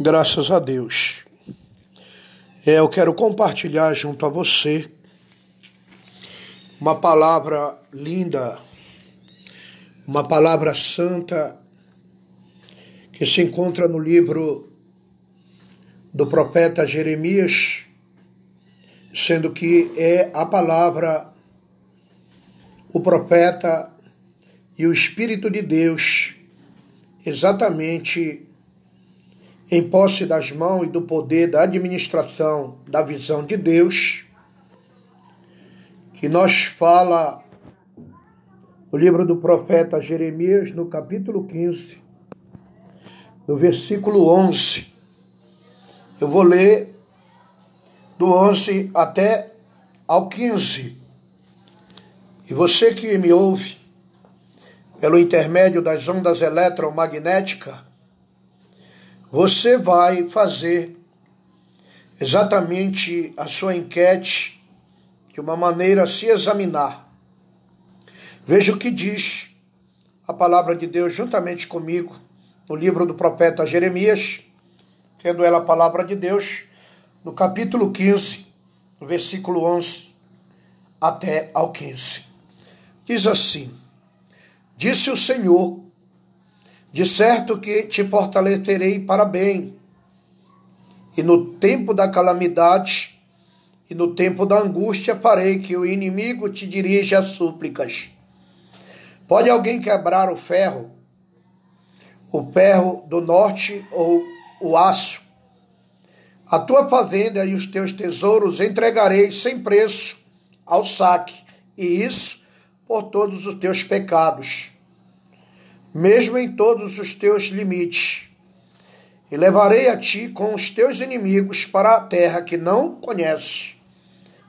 Graças a Deus. É, eu quero compartilhar junto a você uma palavra linda, uma palavra santa que se encontra no livro do profeta Jeremias, sendo que é a palavra, o profeta e o Espírito de Deus exatamente em posse das mãos e do poder da administração da visão de Deus, que nós fala o livro do profeta Jeremias, no capítulo 15, no versículo 11. Eu vou ler do 11 até ao 15. E você que me ouve pelo intermédio das ondas eletromagnéticas, você vai fazer exatamente a sua enquete de uma maneira a se examinar. Veja o que diz a palavra de Deus juntamente comigo no livro do profeta Jeremias, tendo ela a palavra de Deus, no capítulo 15, versículo 11 até ao 15. Diz assim: Disse o Senhor de certo que te fortalecerei para bem. E no tempo da calamidade e no tempo da angústia farei que o inimigo te dirija súplicas. Pode alguém quebrar o ferro, o ferro do norte ou o aço? A tua fazenda e os teus tesouros entregarei sem preço ao saque, e isso por todos os teus pecados mesmo em todos os teus limites. E levarei a ti com os teus inimigos para a terra que não conheces,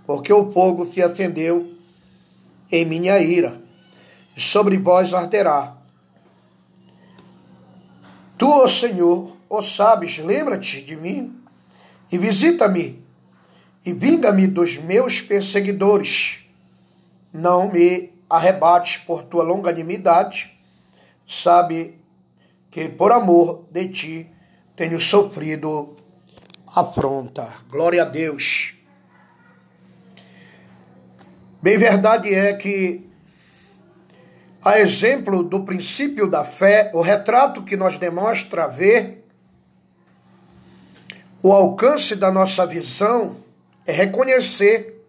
porque o fogo se acendeu em minha ira, e sobre vós arderá. Tu, ó Senhor, ó sabes, lembra-te de mim e visita-me e vinga-me dos meus perseguidores. Não me arrebates por tua longanimidade sabe que por amor de ti tenho sofrido afronta. Glória a Deus. Bem, verdade é que, a exemplo do princípio da fé, o retrato que nós demonstra ver, o alcance da nossa visão é reconhecer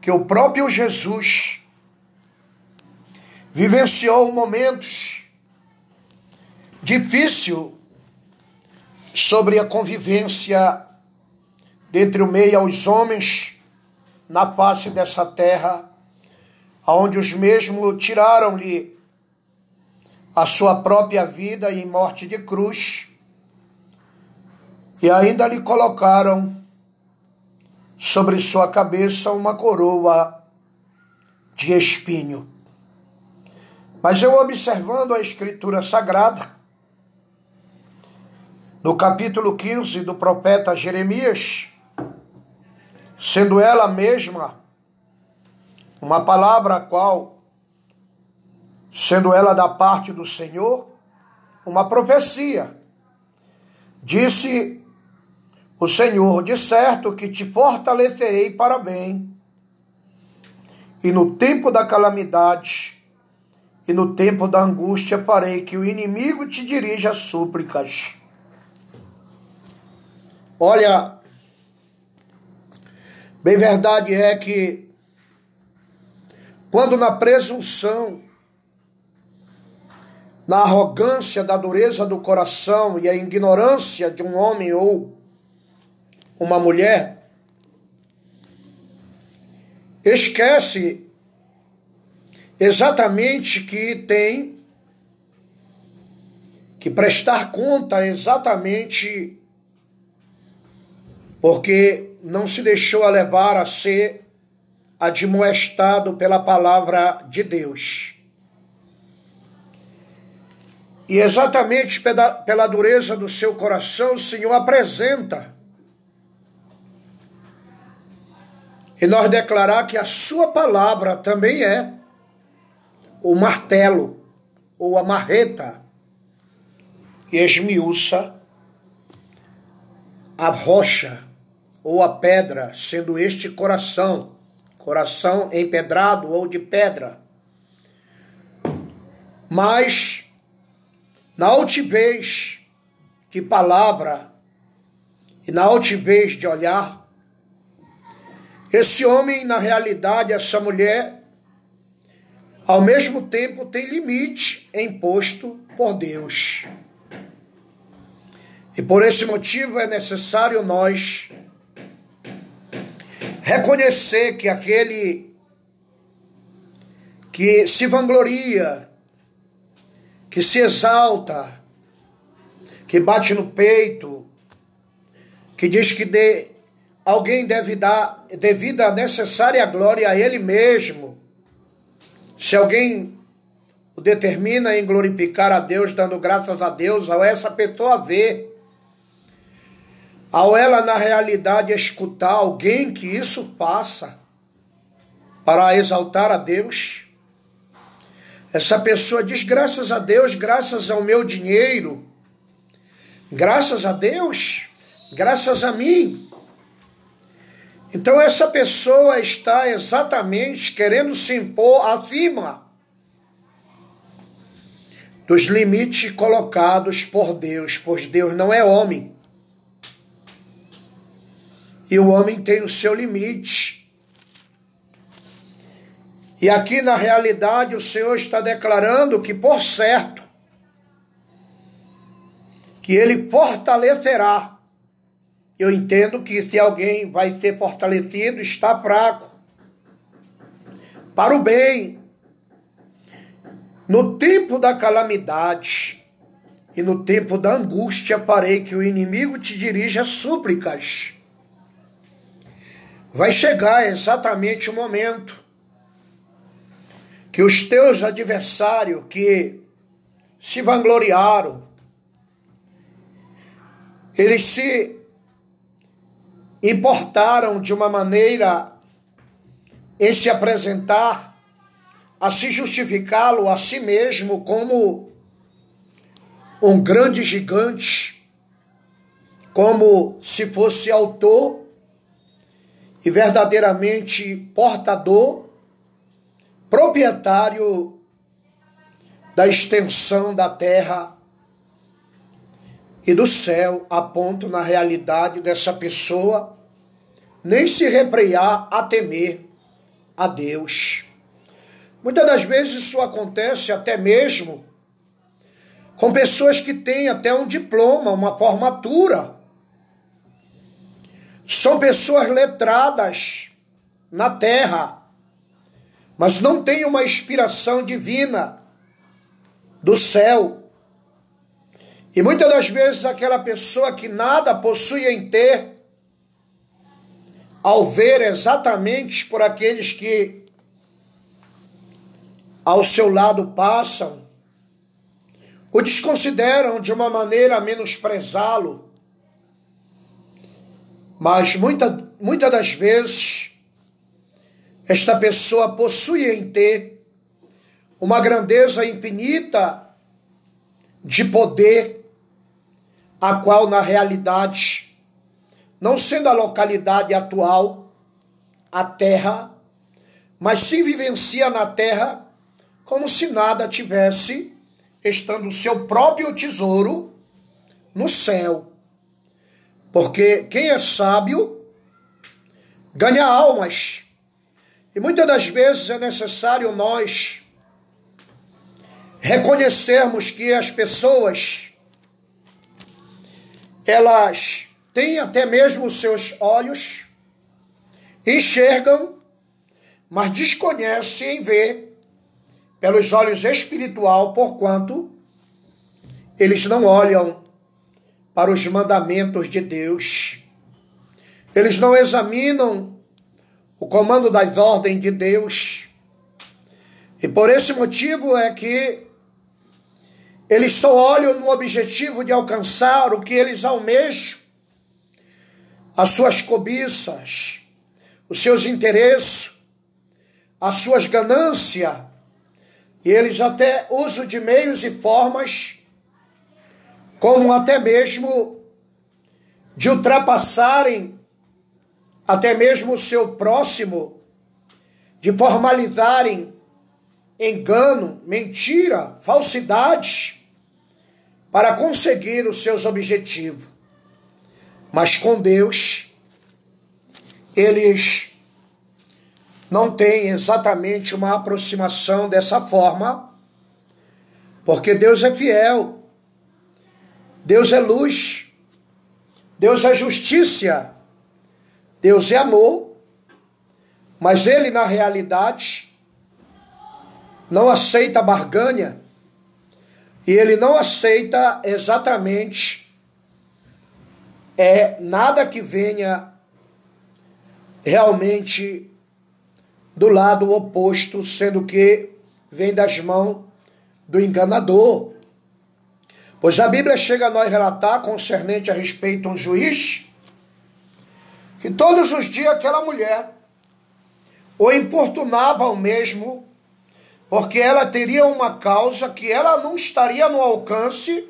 que o próprio Jesus vivenciou momentos difíceis sobre a convivência dentre o meio aos homens na face dessa terra, aonde os mesmos tiraram-lhe a sua própria vida em morte de cruz e ainda lhe colocaram sobre sua cabeça uma coroa de espinho. Mas eu observando a Escritura Sagrada, no capítulo 15 do profeta Jeremias, sendo ela mesma uma palavra a qual, sendo ela da parte do Senhor, uma profecia. Disse o Senhor: De certo que te fortalecerei para bem, e no tempo da calamidade e no tempo da angústia farei que o inimigo te dirija súplicas. Olha, bem verdade é que quando na presunção, na arrogância da dureza do coração e a ignorância de um homem ou uma mulher, esquece exatamente que tem que prestar conta exatamente porque não se deixou a levar a ser admoestado pela palavra de Deus. E exatamente pela, dureza do seu coração, o Senhor apresenta. E nós declarar que a sua palavra também é o martelo ou a marreta e esmiuça a rocha ou a pedra, sendo este coração, coração empedrado ou de pedra. Mas na altivez de palavra e na altivez de olhar, esse homem, na realidade, essa mulher, ao mesmo tempo tem limite imposto por Deus. E por esse motivo é necessário nós reconhecer que aquele que se vangloria, que se exalta, que bate no peito, que diz que de, alguém deve dar devido a necessária glória a ele mesmo. Se alguém o determina em glorificar a Deus, dando graças a Deus, ao essa pessoa ver, ao ela na realidade escutar alguém que isso faça para exaltar a Deus, essa pessoa diz: graças a Deus, graças ao meu dinheiro, graças a Deus, graças a mim. Então, essa pessoa está exatamente querendo se impor acima dos limites colocados por Deus, pois Deus não é homem. E o homem tem o seu limite. E aqui na realidade o Senhor está declarando que, por certo, que Ele fortalecerá. Eu entendo que se alguém vai ser fortalecido, está fraco. Para o bem. No tempo da calamidade e no tempo da angústia, farei que o inimigo te dirija súplicas. Vai chegar exatamente o momento que os teus adversários que se vangloriaram, eles se importaram de uma maneira em se apresentar, a se justificá-lo a si mesmo como um grande gigante, como se fosse autor e verdadeiramente portador proprietário da extensão da terra e do céu, a ponto, na realidade, dessa pessoa nem se reprear a temer a Deus. Muitas das vezes isso acontece até mesmo com pessoas que têm até um diploma, uma formatura. São pessoas letradas na terra, mas não tem uma inspiração divina do céu. E muitas das vezes aquela pessoa que nada possui em ter, ao ver exatamente por aqueles que ao seu lado passam, o desconsideram de uma maneira a menosprezá-lo. Mas muitas muita das vezes esta pessoa possui em ter uma grandeza infinita de poder, a qual na realidade, não sendo a localidade atual, a terra, mas se vivencia na terra como se nada tivesse, estando o seu próprio tesouro no céu. Porque quem é sábio ganha almas e muitas das vezes é necessário nós reconhecermos que as pessoas elas têm até mesmo seus olhos, enxergam, mas desconhecem em ver pelos olhos espiritual, porquanto eles não olham para os mandamentos de Deus. Eles não examinam o comando das ordens de Deus. E por esse motivo é que eles só olham no objetivo de alcançar o que eles almejam, as suas cobiças, os seus interesses, as suas ganâncias, e eles até usam de meios e formas, como até mesmo de ultrapassarem até mesmo o seu próximo, de formalizarem engano, mentira, falsidade, para conseguir os seus objetivos. Mas com Deus, eles não têm exatamente uma aproximação dessa forma, porque Deus é fiel, Deus é luz, Deus é justiça, Deus é amor, mas Ele, na realidade, não aceita barganha e ele não aceita exatamente é nada que venha realmente do lado oposto, sendo que vem das mãos do enganador. Pois a Bíblia chega a nós relatar concernente a respeito a um juiz que todos os dias aquela mulher o importunava ao mesmo porque ela teria uma causa que ela não estaria no alcance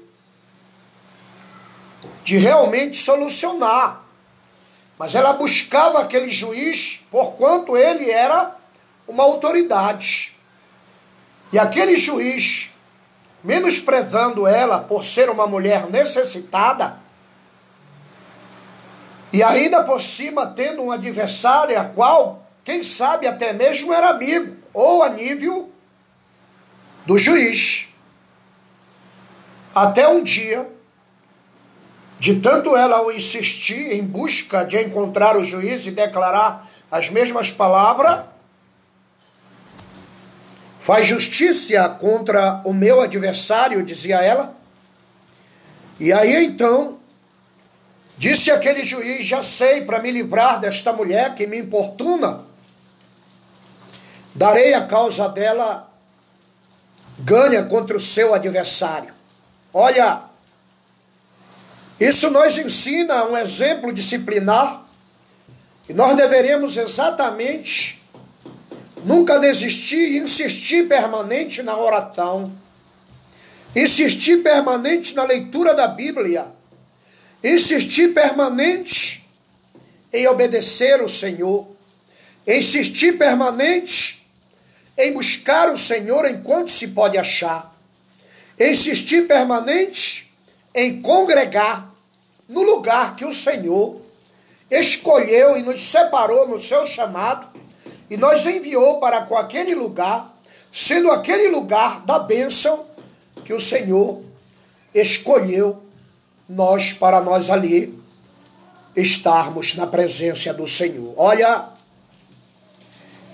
de realmente solucionar. Mas ela buscava aquele juiz porquanto ele era uma autoridade. E aquele juiz, menosprezando ela por ser uma mulher necessitada, e ainda por cima tendo um adversário a qual, quem sabe até mesmo era amigo, ou a nível do juiz. Até um dia, de tanto ela insistir em busca de encontrar o juiz e declarar as mesmas palavras, faz justiça contra o meu adversário, dizia ela. E aí então, disse aquele juiz: Já sei, para me livrar desta mulher que me importuna, darei a causa dela ganha contra o seu adversário. Olha, isso nos ensina um exemplo disciplinar que nós deveremos exatamente nunca desistir e insistir permanente na oração, insistir permanente na leitura da Bíblia, insistir permanente em obedecer o Senhor, insistir permanente em buscar o Senhor enquanto se pode achar, insistir permanente em congregar no lugar que o Senhor escolheu e nos separou no seu chamado e nos enviou para com aquele lugar, sendo aquele lugar da bênção que o Senhor escolheu nós para nós ali estarmos na presença do Senhor. Olha,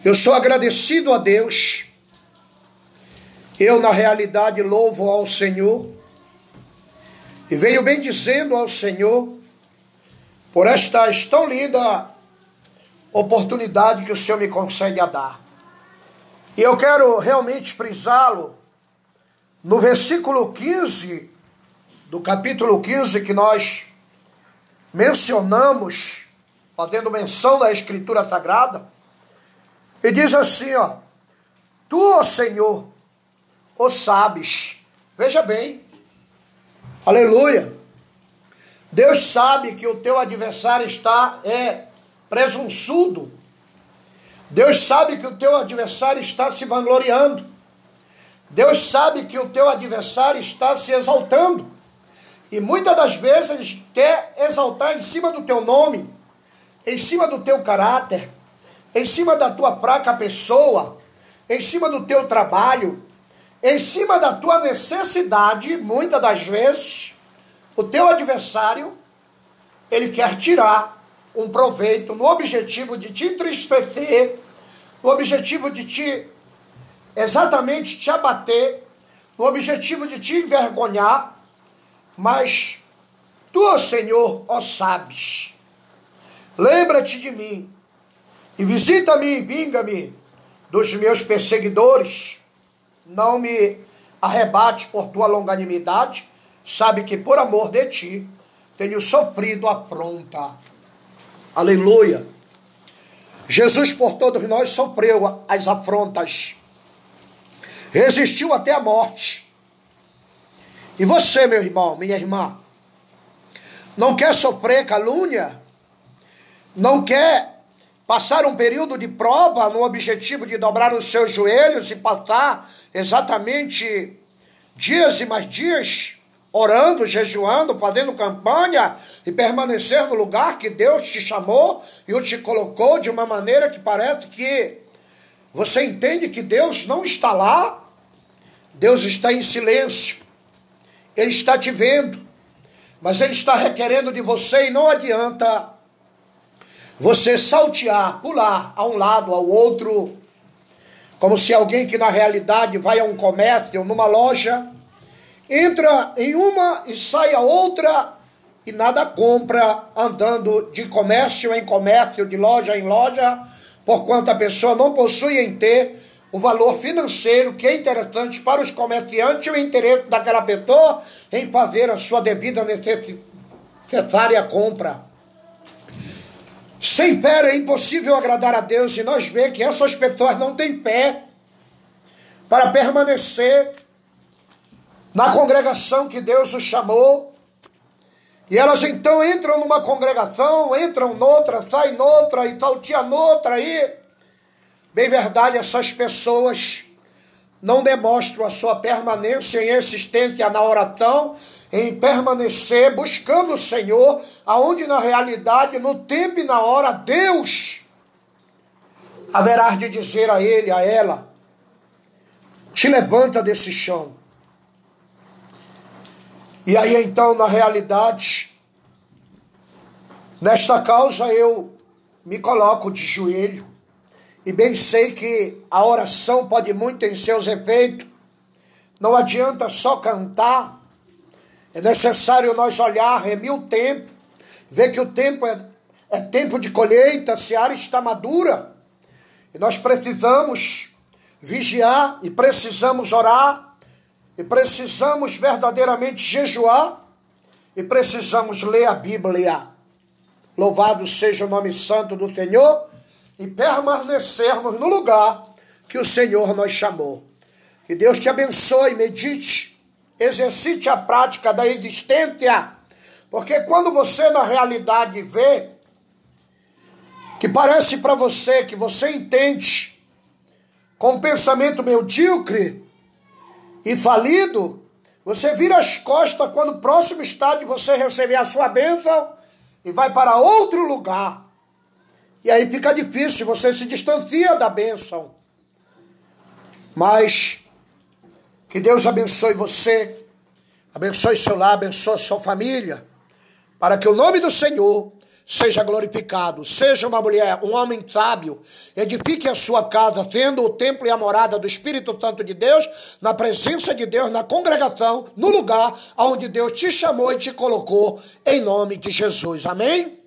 eu sou agradecido a Deus. Eu, na realidade, louvo ao Senhor. E venho bem dizendo ao Senhor por esta tão linda oportunidade que o Senhor me concede a dar. E eu quero realmente frisá-lo no versículo 15 do capítulo 15 que nós mencionamos, fazendo menção da Escritura Sagrada e diz assim, ó: Tu, ó Senhor, o sabes. Veja bem. Aleluia. Deus sabe que o teu adversário está é presunçudo. Deus sabe que o teu adversário está se vangloriando. Deus sabe que o teu adversário está se exaltando. E muitas das vezes quer exaltar em cima do teu nome, em cima do teu caráter, em cima da tua fraca pessoa, em cima do teu trabalho, em cima da tua necessidade, muitas das vezes, o teu adversário, ele quer tirar um proveito no objetivo de te entristecer, no objetivo de te exatamente te abater, no objetivo de te envergonhar, mas tu, Senhor, ó sabes. Lembra-te de mim e visita-me vinga-me dos meus perseguidores. Não me arrebate por tua longanimidade. Sabe que por amor de ti tenho sofrido afronta. Aleluia. Jesus por todos nós sofreu as afrontas. Resistiu até a morte. E você, meu irmão, minha irmã, não quer sofrer calúnia, não quer passar um período de prova no objetivo de dobrar os seus joelhos e passar exatamente dias e mais dias orando, jejuando, fazendo campanha e permanecer no lugar que Deus te chamou e o te colocou de uma maneira que parece que você entende que Deus não está lá, Deus está em silêncio, Ele está te vendo, mas Ele está requerendo de você e não adianta você saltear, pular a um lado, ao outro, como se alguém que na realidade vai a um comércio, numa loja, entra em uma e sai a outra e nada compra andando de comércio em comércio, de loja em loja, porquanto a pessoa não possui em ter o valor financeiro que é interessante para os comerciantes e o interesse daquela pessoa em fazer a sua devida necessária compra. Sem fé é impossível agradar a Deus e nós vemos que essas pessoas não têm pé para permanecer na congregação que Deus os chamou. E elas então entram numa congregação, entram noutra, saem noutra e saltia noutra aí. Bem verdade, essas pessoas não demonstram a sua permanência em existência na oração, em permanecer buscando o Senhor, aonde na realidade, no tempo e na hora, Deus haverá de dizer a ele, a ela, te levanta desse chão. E aí então, na realidade, nesta causa eu me coloco de joelho e bem sei que a oração pode muito em seus efeitos. Não adianta só cantar, é necessário nós olhar, remir o tempo, ver que o tempo é, é tempo de colheita, a seara está madura. E nós precisamos vigiar e precisamos orar e precisamos verdadeiramente jejuar e precisamos ler a Bíblia. Louvado seja o nome santo do Senhor e permanecermos no lugar que o Senhor nos chamou. Que Deus te abençoe, medite, exercite a prática da existência, porque quando você na realidade vê que parece para você que você entende com um pensamento medíocre, e falido, você vira as costas quando o próximo estádio você receber a sua bênção e vai para outro lugar. E aí fica difícil, você se distancia da bênção. Mas que Deus abençoe você, abençoe seu lar, abençoe sua família, para que o nome do Senhor seja glorificado. Seja uma mulher, um homem sábio, edifique a sua casa, sendo o templo e a morada do Espírito Santo de Deus, na presença de Deus, na congregação, no lugar onde Deus te chamou e te colocou, em nome de Jesus. Amém?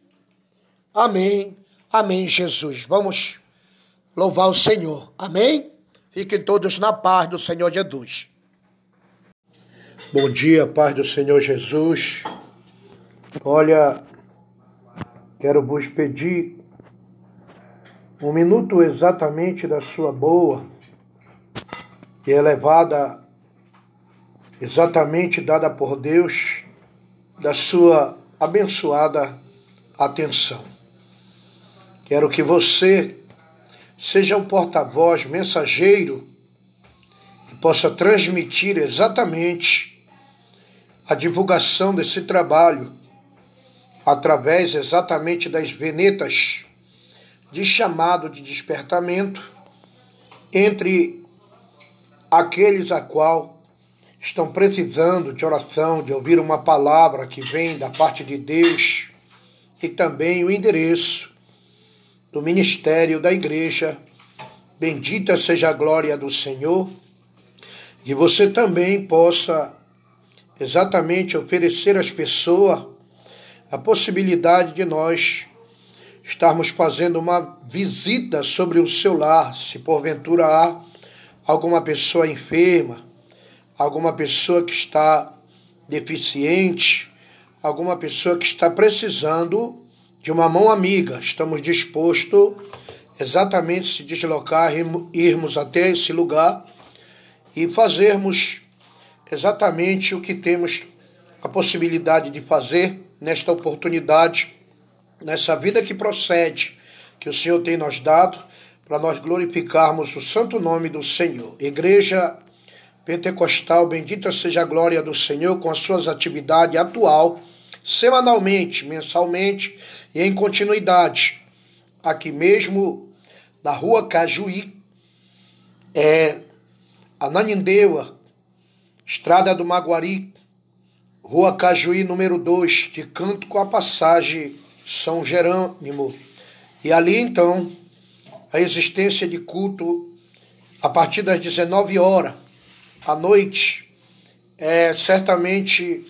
Amém. Amém, Jesus. Vamos louvar o Senhor. Amém? Fiquem todos na paz do Senhor Jesus. Bom dia, paz do Senhor Jesus. Olha, Quero vos pedir um minuto exatamente da sua boa e elevada, exatamente dada por Deus, da sua abençoada atenção. Quero que você seja o porta-voz, mensageiro, e possa transmitir exatamente a divulgação desse trabalho através exatamente das venetas de chamado de despertamento entre aqueles a qual estão precisando de oração, de ouvir uma palavra que vem da parte de Deus e também o endereço do ministério da igreja. Bendita seja a glória do Senhor. Que você também possa exatamente oferecer às pessoas a possibilidade de nós estarmos fazendo uma visita sobre o seu lar, se porventura há alguma pessoa enferma, alguma pessoa que está deficiente, alguma pessoa que está precisando de uma mão amiga. Estamos dispostos exatamente se deslocar, irmos até esse lugar e fazermos exatamente o que temos a possibilidade de fazer nesta oportunidade, nessa vida que procede, que o Senhor tem nos dado, para nós glorificarmos o santo nome do Senhor. Igreja Pentecostal, bendita seja a glória do Senhor com as suas atividades atual, semanalmente, mensalmente e em continuidade. Aqui mesmo na rua Cajuí, é Ananindeua, Estrada do Maguari, Rua Cajuí número 2, de canto com a passagem São Jerônimo. E ali então a existência de culto a partir das 19 horas à noite é certamente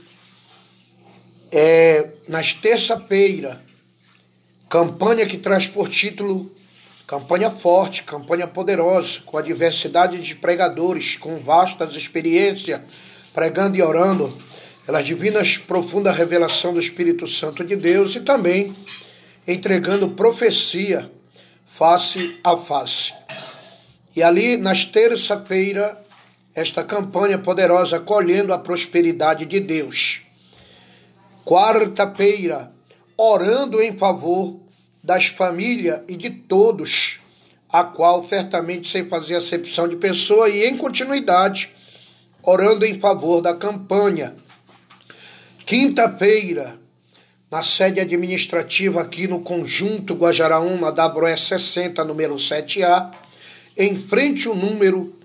é nas terça-feira, campanha que traz por título Campanha forte, campanha poderosa, com a diversidade de pregadores, com vastas experiências, pregando e orando, pelas divinas profunda revelação do Espírito Santo de Deus e também entregando profecia face a face. E ali, nas terça-feira, esta campanha poderosa colhendo a prosperidade de Deus. Quarta-feira, orando em favor das famílias e de todos, a qual certamente sem fazer acepção de pessoa e em continuidade, orando em favor da campanha. Quinta-feira, na sede administrativa aqui no conjunto Guajaraúma Broé 60, número 7A, em frente ao número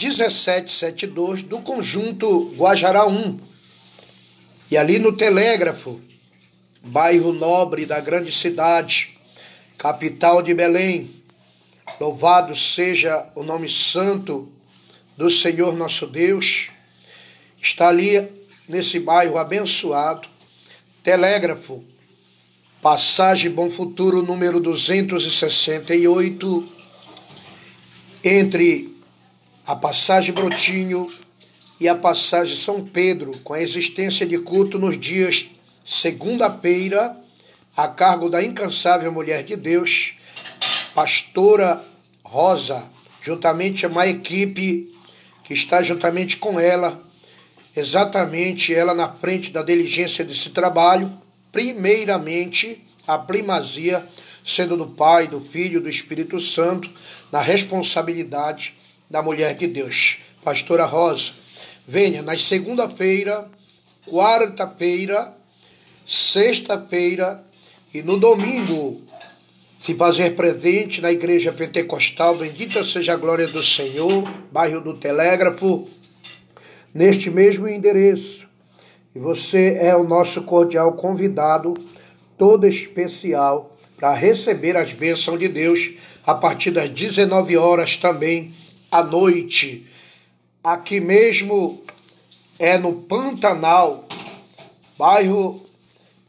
1772 do conjunto Guajaraum. E ali no telégrafo, bairro nobre da grande cidade, capital de Belém. Louvado seja o nome santo do Senhor nosso Deus. Está ali nesse bairro abençoado. Telégrafo, passagem Bom Futuro número 268, entre a passagem Brotinho e a passagem São Pedro, com a existência de culto nos dias segunda-feira, a cargo da incansável mulher de Deus, pastora Rosa, juntamente a uma equipe que está juntamente com ela, exatamente ela na frente da diligência desse trabalho, primeiramente a primazia sendo do Pai, do Filho, do Espírito Santo, na responsabilidade da mulher de Deus. Pastora Rosa, venha na segunda-feira, quarta-feira sexta-feira e no domingo se fazer presente na Igreja Pentecostal, bendita seja a glória do Senhor, bairro do Telégrafo, neste mesmo endereço. E você é o nosso cordial convidado, todo especial, para receber as bênçãos de Deus a partir das 19 horas também à noite. Aqui mesmo é no Pantanal, bairro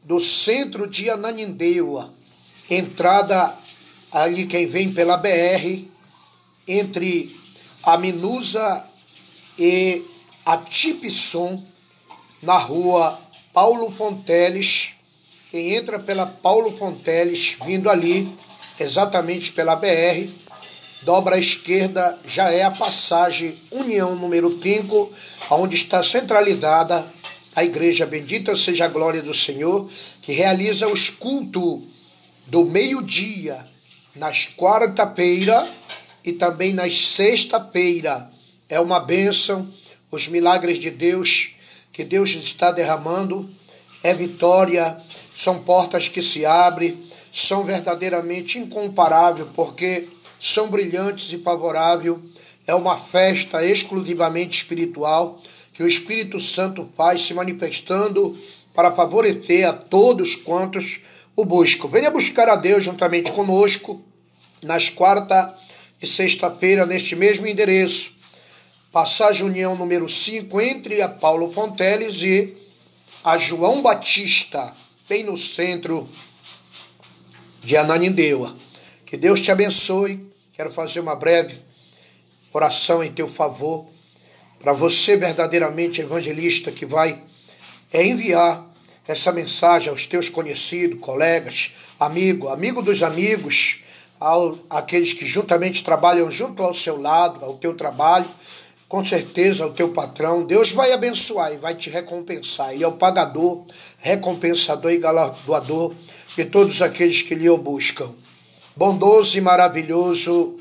do centro de Ananindeua, entrada ali quem vem pela BR, entre a Minusa e a Tipson, na rua Paulo Fonteles. Quem entra pela Paulo Fonteles, vindo ali, exatamente pela BR, dobra à esquerda, já é a passagem União número 5, onde está centralizada a igreja Bendita seja a glória do Senhor, que realiza os cultos do meio-dia, nas quarta-feira e também nas sexta-feira. É uma bênção, os milagres de Deus que Deus está derramando, é vitória, são portas que se abrem, são verdadeiramente incomparáveis, porque são brilhantes e favoráveis. É uma festa exclusivamente espiritual que o Espírito Santo faz se manifestando para favorecer a todos quantos o buscam. Venha buscar a Deus juntamente conosco nas quarta e sexta-feira neste mesmo endereço. Passagem União número 5 entre a Paulo Fonteles e a João Batista, bem no centro de Ananindeua. Que Deus te abençoe. Quero fazer uma breve oração em teu favor para você verdadeiramente evangelista que vai enviar essa mensagem aos teus conhecidos, colegas, amigo, amigo dos amigos, ao, aqueles que juntamente trabalham junto ao seu lado, ao teu trabalho, com certeza o teu patrão, Deus vai abençoar e vai te recompensar. E é o pagador, recompensador e galardoador de todos aqueles que lhe buscam. Bondoso e maravilhoso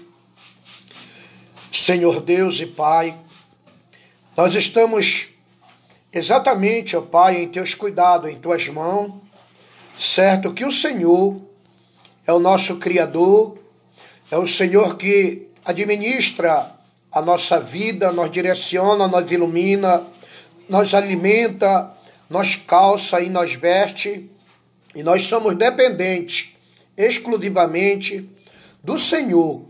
Senhor Deus e Pai, nós estamos exatamente, ó Pai, em teus cuidados, em tuas mãos, certo que o Senhor é o nosso Criador, é o Senhor que administra a nossa vida, nos direciona, nos ilumina, nos alimenta, nos calça e nos veste, e nós somos dependentes exclusivamente do Senhor,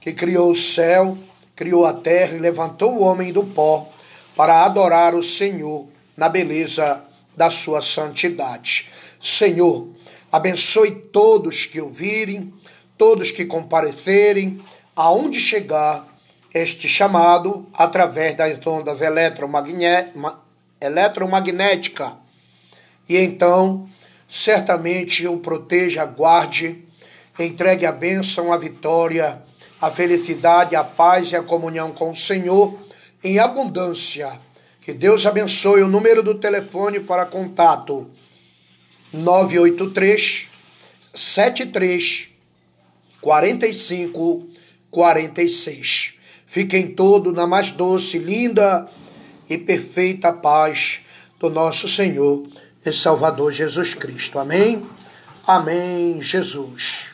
que criou o céu, criou a terra e levantou o homem do pó para adorar o Senhor na beleza da sua santidade. Senhor, abençoe todos que ouvirem, todos que comparecerem, aonde chegar este chamado através das ondas eletromagnéticas. E então, certamente o proteja, guarde, entregue a bênção, a vitória, a felicidade, a paz e a comunhão com o Senhor em abundância. Que Deus abençoe o número do telefone para contato 983 73 45 46. Fiquem todos na mais doce, linda e perfeita paz do nosso Senhor e Salvador Jesus Cristo. Amém? Amém, Jesus.